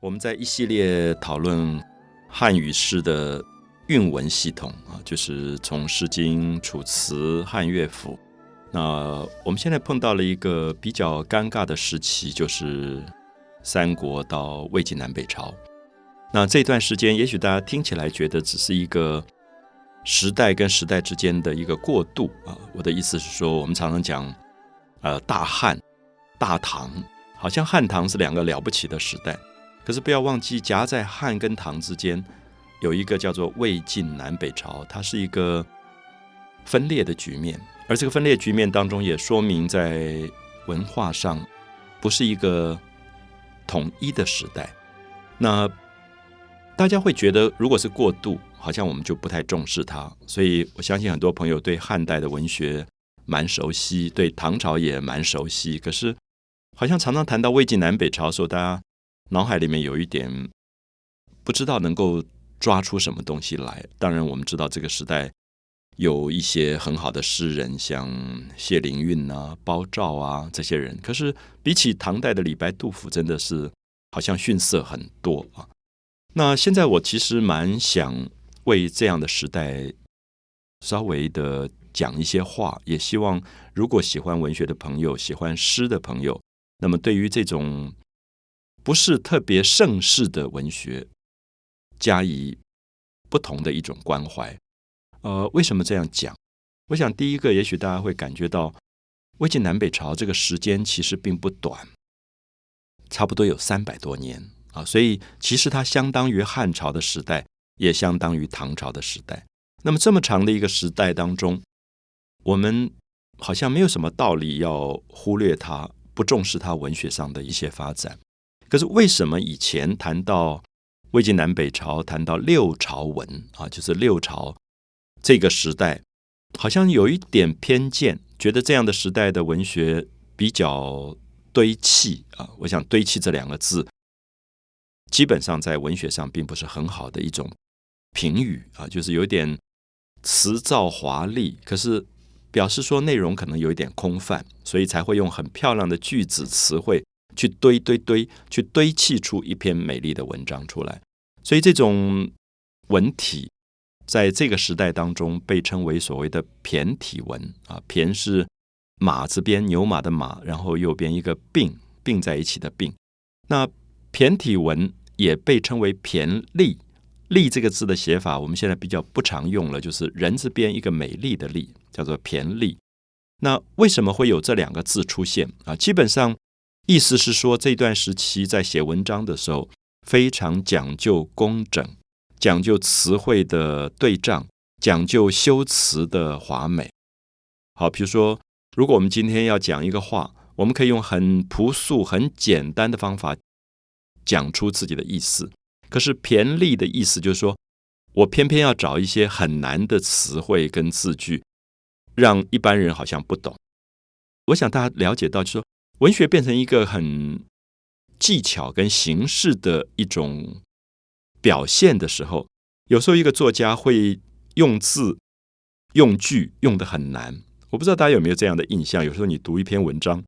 我们在一系列讨论汉语诗的韵文系统啊，就是从《诗经》《楚辞》《汉乐府》。那我们现在碰到了一个比较尴尬的时期，就是三国到魏晋南北朝。那这段时间，也许大家听起来觉得只是一个时代跟时代之间的一个过渡啊。我的意思是说，我们常常讲呃大汉、大唐，好像汉唐是两个了不起的时代。可是不要忘记，夹在汉跟唐之间有一个叫做魏晋南北朝，它是一个分裂的局面。而这个分裂局面当中，也说明在文化上不是一个统一的时代。那大家会觉得，如果是过渡，好像我们就不太重视它。所以我相信很多朋友对汉代的文学蛮熟悉，对唐朝也蛮熟悉。可是好像常常谈到魏晋南北朝时候，大家脑海里面有一点不知道能够抓出什么东西来。当然，我们知道这个时代有一些很好的诗人，像谢灵运啊、包照啊这些人。可是比起唐代的李白、杜甫，真的是好像逊色很多啊。那现在我其实蛮想为这样的时代稍微的讲一些话，也希望如果喜欢文学的朋友、喜欢诗的朋友，那么对于这种。不是特别盛世的文学，加以不同的一种关怀。呃，为什么这样讲？我想第一个，也许大家会感觉到魏晋南北朝这个时间其实并不短，差不多有三百多年啊。所以其实它相当于汉朝的时代，也相当于唐朝的时代。那么这么长的一个时代当中，我们好像没有什么道理要忽略它，不重视它文学上的一些发展。可是为什么以前谈到魏晋南北朝，谈到六朝文啊，就是六朝这个时代，好像有一点偏见，觉得这样的时代的文学比较堆砌啊。我想“堆砌”这两个字，基本上在文学上并不是很好的一种评语啊，就是有点辞藻华丽，可是表示说内容可能有一点空泛，所以才会用很漂亮的句子词汇。去堆堆堆，去堆砌出一篇美丽的文章出来。所以这种文体在这个时代当中被称为所谓的骈体文啊，骈是马字边牛马的马，然后右边一个并并在一起的并。那骈体文也被称为骈丽，丽这个字的写法我们现在比较不常用了，就是人字边一个美丽的丽，叫做骈丽。那为什么会有这两个字出现啊？基本上。意思是说，这段时期在写文章的时候，非常讲究工整，讲究词汇的对仗，讲究修辞的华美。好，比如说，如果我们今天要讲一个话，我们可以用很朴素、很简单的方法讲出自己的意思。可是骈俪的意思就是说，我偏偏要找一些很难的词汇跟字句，让一般人好像不懂。我想大家了解到，就说。文学变成一个很技巧跟形式的一种表现的时候，有时候一个作家会用字、用句用的很难。我不知道大家有没有这样的印象？有时候你读一篇文章，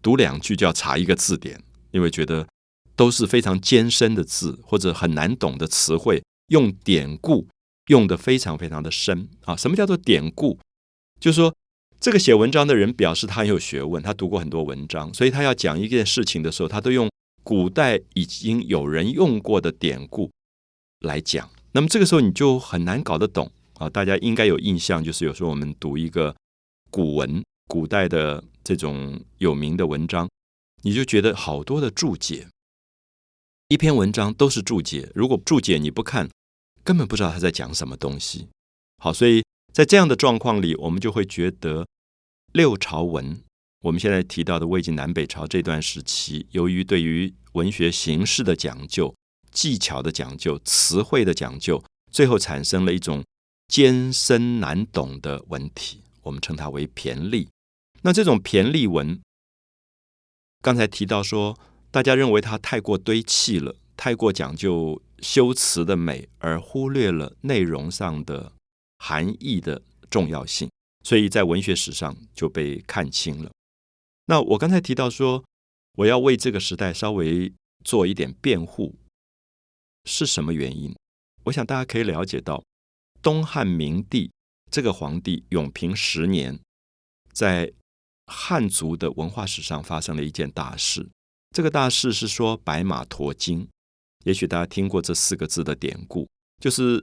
读两句就要查一个字典，因为觉得都是非常艰深的字或者很难懂的词汇，用典故用的非常非常的深啊。什么叫做典故？就是说。这个写文章的人表示他很有学问，他读过很多文章，所以他要讲一件事情的时候，他都用古代已经有人用过的典故来讲。那么这个时候你就很难搞得懂啊！大家应该有印象，就是有时候我们读一个古文、古代的这种有名的文章，你就觉得好多的注解，一篇文章都是注解。如果注解你不看，根本不知道他在讲什么东西。好，所以。在这样的状况里，我们就会觉得六朝文，我们现在提到的魏晋南北朝这段时期，由于对于文学形式的讲究、技巧的讲究、词汇的讲究，最后产生了一种艰深难懂的文体，我们称它为骈俪。那这种骈俪文，刚才提到说，大家认为它太过堆砌了，太过讲究修辞的美，而忽略了内容上的。含义的重要性，所以在文学史上就被看清了。那我刚才提到说，我要为这个时代稍微做一点辩护，是什么原因？我想大家可以了解到，东汉明帝这个皇帝永平十年，在汉族的文化史上发生了一件大事。这个大事是说白马驮经，也许大家听过这四个字的典故，就是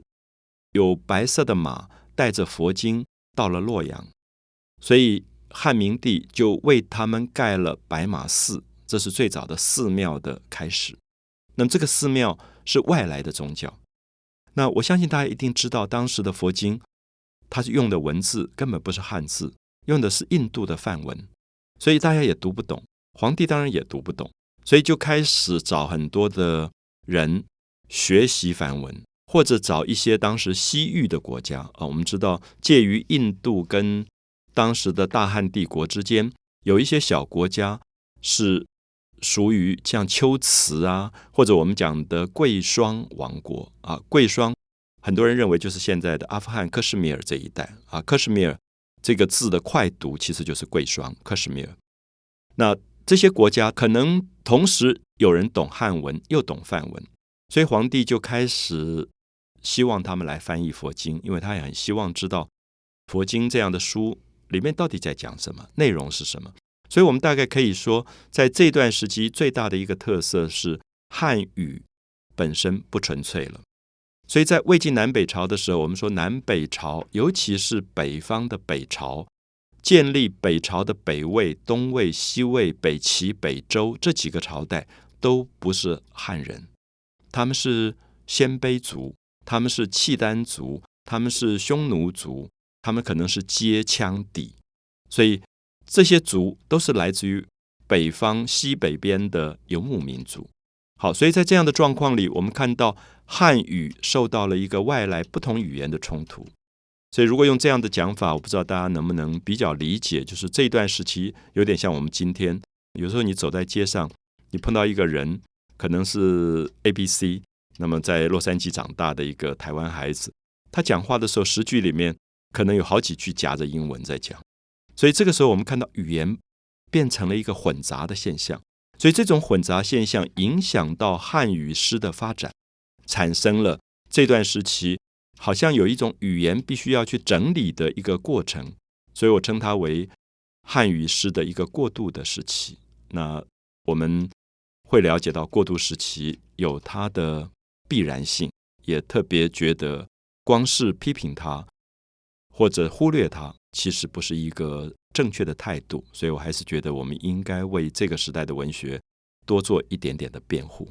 有白色的马带着佛经到了洛阳，所以汉明帝就为他们盖了白马寺，这是最早的寺庙的开始。那么这个寺庙是外来的宗教。那我相信大家一定知道，当时的佛经，它是用的文字根本不是汉字，用的是印度的梵文，所以大家也读不懂，皇帝当然也读不懂，所以就开始找很多的人学习梵文，或者找一些当时西域的国家啊。我们知道，介于印度跟当时的大汉帝国之间，有一些小国家是。属于像龟兹啊，或者我们讲的贵霜王国啊，贵霜，很多人认为就是现在的阿富汗克什米尔这一带啊。克什米尔这个字的快读其实就是贵霜，克什米尔。那这些国家可能同时有人懂汉文又懂梵文，所以皇帝就开始希望他们来翻译佛经，因为他也很希望知道佛经这样的书里面到底在讲什么，内容是什么。所以，我们大概可以说，在这段时期最大的一个特色是汉语本身不纯粹了。所以在魏晋南北朝的时候，我们说南北朝，尤其是北方的北朝，建立北朝的北魏、东魏、西魏、北齐、北周这几个朝代，都不是汉人，他们是鲜卑族，他们是契丹族，他们是匈奴族，他们可能是接羌底，所以。这些族都是来自于北方西北边的游牧民族。好，所以在这样的状况里，我们看到汉语受到了一个外来不同语言的冲突。所以，如果用这样的讲法，我不知道大家能不能比较理解，就是这段时期有点像我们今天，有时候你走在街上，你碰到一个人，可能是 A B C，那么在洛杉矶长大的一个台湾孩子，他讲话的时候，十句里面可能有好几句夹着英文在讲。所以这个时候，我们看到语言变成了一个混杂的现象。所以这种混杂现象影响到汉语诗的发展，产生了这段时期好像有一种语言必须要去整理的一个过程。所以我称它为汉语诗的一个过渡的时期。那我们会了解到，过渡时期有它的必然性，也特别觉得光是批评他或者忽略他。其实不是一个正确的态度，所以我还是觉得我们应该为这个时代的文学多做一点点的辩护。